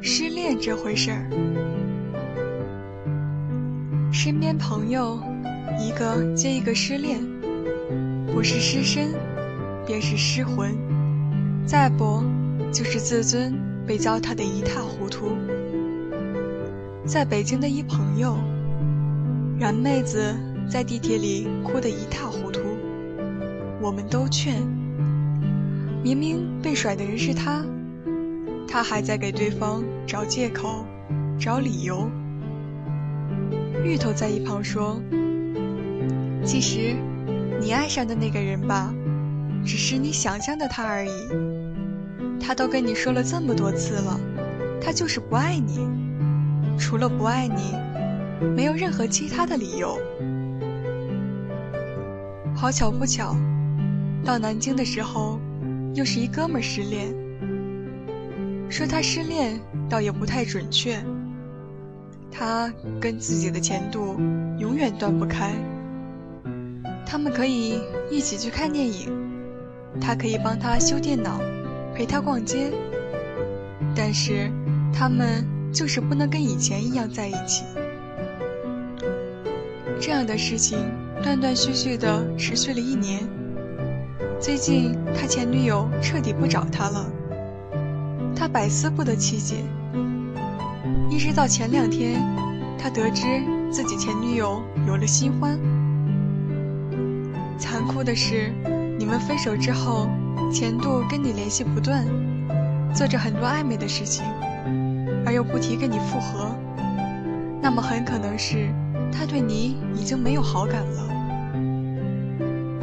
失恋这回事儿，身边朋友一个接一个失恋，不是失身，便是失魂，再不就是自尊被糟蹋的一塌糊涂。在北京的一朋友，然妹子在地铁里哭得一塌糊涂，我们都劝，明明被甩的人是他。他还在给对方找借口、找理由。芋头在一旁说：“其实，你爱上的那个人吧，只是你想象的他而已。他都跟你说了这么多次了，他就是不爱你。除了不爱你，没有任何其他的理由。好巧不巧，到南京的时候，又是一哥们失恋。”说他失恋倒也不太准确，他跟自己的前度永远断不开。他们可以一起去看电影，他可以帮他修电脑，陪他逛街，但是他们就是不能跟以前一样在一起。这样的事情断断续续的持续了一年，最近他前女友彻底不找他了。他百思不得其解，一直到前两天，他得知自己前女友有了新欢。残酷的是，你们分手之后，前度跟你联系不断，做着很多暧昧的事情，而又不提跟你复合，那么很可能是他对你已经没有好感了。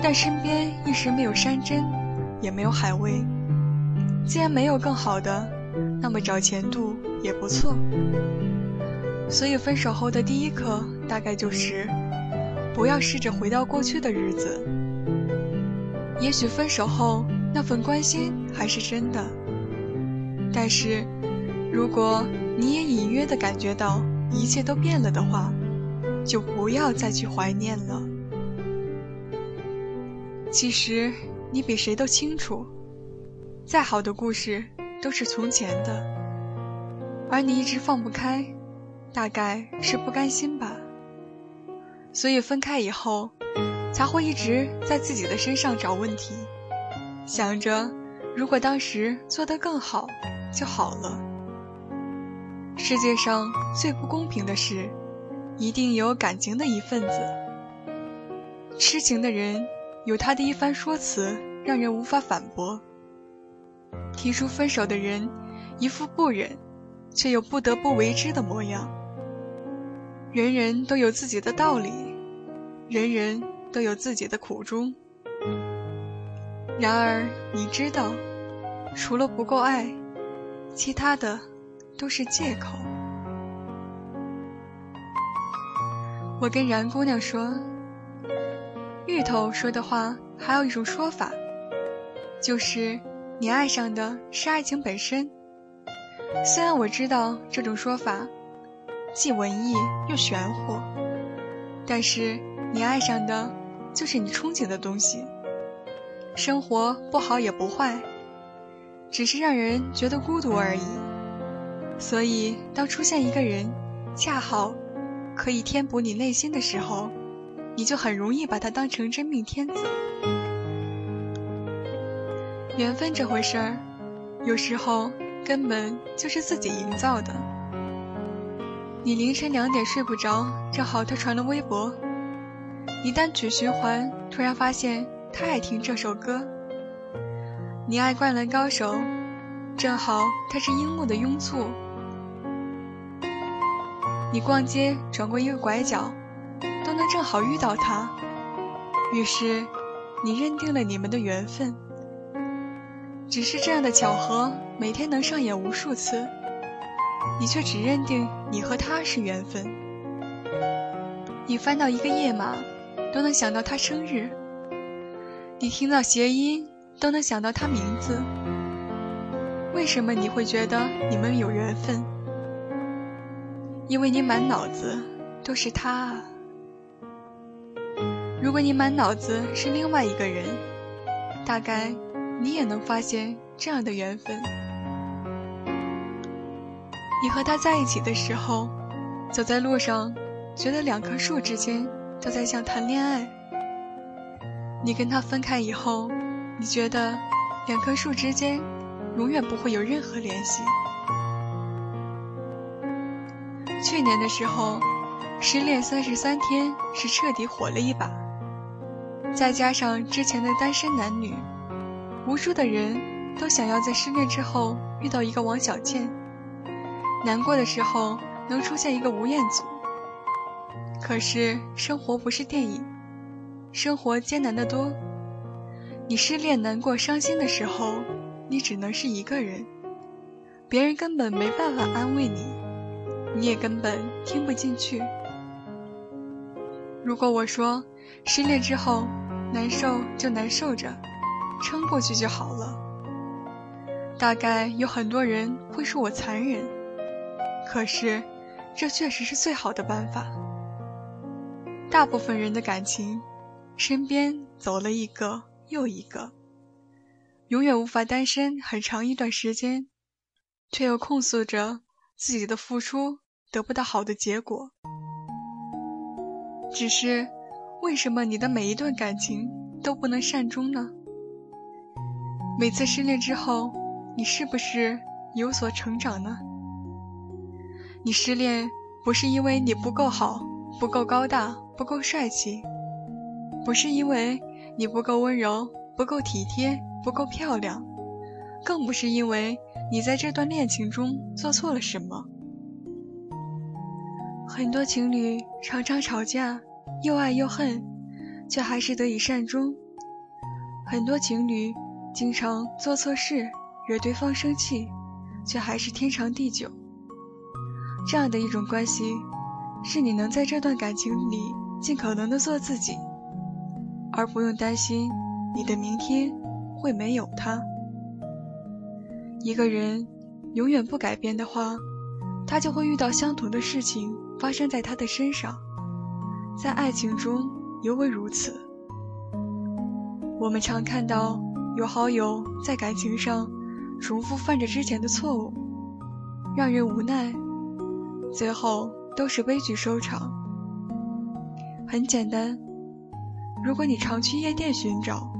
但身边一时没有山珍，也没有海味。既然没有更好的，那么找前度也不错。所以分手后的第一课大概就是，不要试着回到过去的日子。也许分手后那份关心还是真的，但是，如果你也隐约的感觉到一切都变了的话，就不要再去怀念了。其实，你比谁都清楚。再好的故事都是从前的，而你一直放不开，大概是不甘心吧。所以分开以后，才会一直在自己的身上找问题，想着如果当时做得更好就好了。世界上最不公平的事，一定有感情的一份子。痴情的人有他的一番说辞，让人无法反驳。提出分手的人，一副不忍，却又不得不为之的模样。人人都有自己的道理，人人都有自己的苦衷。然而，你知道，除了不够爱，其他的都是借口。我跟然姑娘说，芋头说的话还有一种说法，就是。你爱上的是爱情本身。虽然我知道这种说法既文艺又玄乎，但是你爱上的就是你憧憬的东西。生活不好也不坏，只是让人觉得孤独而已。所以，当出现一个人，恰好可以填补你内心的时候，你就很容易把他当成真命天子。缘分这回事儿，有时候根本就是自己营造的。你凌晨两点睡不着，正好他传了微博，你单曲循环，突然发现他爱听这首歌。你爱灌篮高手，正好他是樱木的拥簇。你逛街转过一个拐角，都能正好遇到他，于是你认定了你们的缘分。只是这样的巧合，每天能上演无数次，你却只认定你和他是缘分。你翻到一个页码，都能想到他生日；你听到谐音，都能想到他名字。为什么你会觉得你们有缘分？因为你满脑子都是他啊。如果你满脑子是另外一个人，大概。你也能发现这样的缘分。你和他在一起的时候，走在路上，觉得两棵树之间都在像谈恋爱；你跟他分开以后，你觉得两棵树之间永远不会有任何联系。去年的时候，失恋三十三天是彻底火了一把，再加上之前的单身男女，无数的人都想要在失恋之后遇到一个王小贱。难过的时候能出现一个吴彦祖，可是生活不是电影，生活艰难的多。你失恋、难过、伤心的时候，你只能是一个人，别人根本没办法安慰你，你也根本听不进去。如果我说失恋之后难受就难受着，撑过去就好了，大概有很多人会说我残忍。可是，这确实是最好的办法。大部分人的感情，身边走了一个又一个，永远无法单身很长一段时间，却又控诉着自己的付出得不到好的结果。只是，为什么你的每一段感情都不能善终呢？每次失恋之后，你是不是有所成长呢？你失恋不是因为你不够好、不够高大、不够帅气，不是因为你不够温柔、不够体贴、不够漂亮，更不是因为你在这段恋情中做错了什么。很多情侣常常吵架，又爱又恨，却还是得以善终；很多情侣经常做错事，惹对方生气，却还是天长地久。这样的一种关系，是你能在这段感情里尽可能的做自己，而不用担心你的明天会没有他。一个人永远不改变的话，他就会遇到相同的事情发生在他的身上，在爱情中尤为如此。我们常看到有好友在感情上重复犯着之前的错误，让人无奈。最后都是悲剧收场。很简单，如果你常去夜店寻找，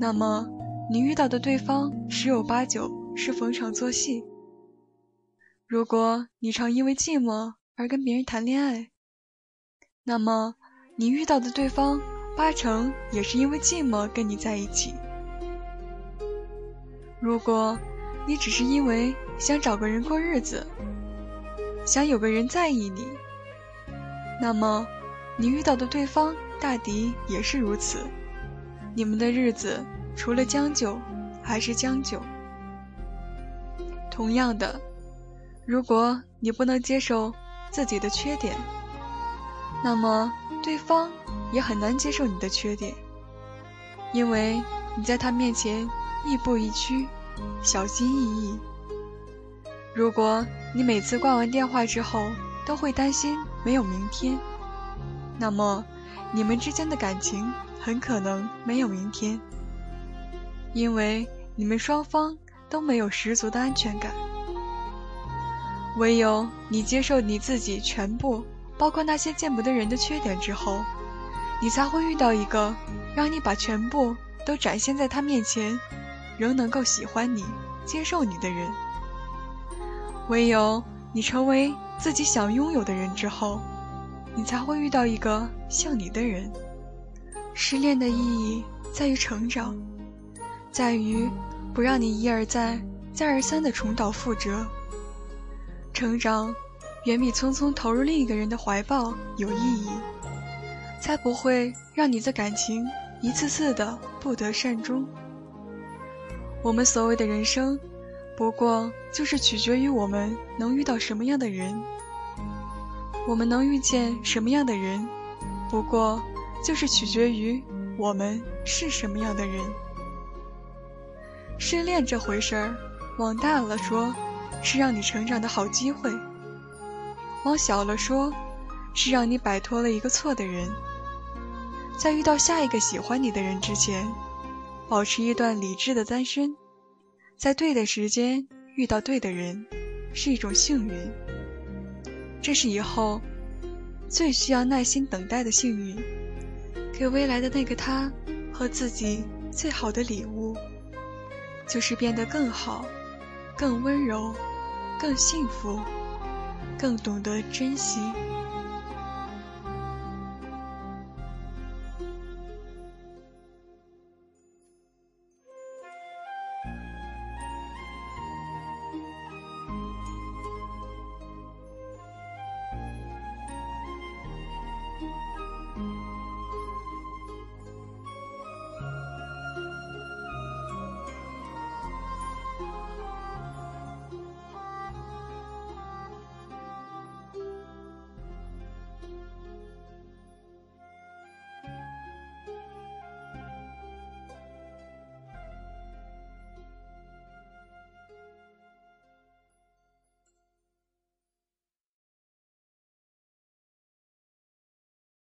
那么你遇到的对方十有八九是逢场作戏；如果你常因为寂寞而跟别人谈恋爱，那么你遇到的对方八成也是因为寂寞跟你在一起。如果你只是因为想找个人过日子，想有个人在意你，那么你遇到的对方大抵也是如此。你们的日子除了将就，还是将就。同样的，如果你不能接受自己的缺点，那么对方也很难接受你的缺点，因为你在他面前亦步亦趋，小心翼翼。如果你每次挂完电话之后都会担心没有明天，那么你们之间的感情很可能没有明天，因为你们双方都没有十足的安全感。唯有你接受你自己全部，包括那些见不得人的缺点之后，你才会遇到一个让你把全部都展现在他面前，仍能够喜欢你、接受你的人。唯有你成为自己想拥有的人之后，你才会遇到一个像你的人。失恋的意义在于成长，在于不让你一而再、再而三的重蹈覆辙。成长远比匆匆投入另一个人的怀抱有意义，才不会让你的感情一次次的不得善终。我们所谓的人生。不过，就是取决于我们能遇到什么样的人，我们能遇见什么样的人，不过就是取决于我们是什么样的人。失恋这回事儿，往大了说，是让你成长的好机会；往小了说，是让你摆脱了一个错的人。在遇到下一个喜欢你的人之前，保持一段理智的单身。在对的时间遇到对的人，是一种幸运，这是以后最需要耐心等待的幸运，给未来的那个他和自己最好的礼物，就是变得更好、更温柔、更幸福、更懂得珍惜。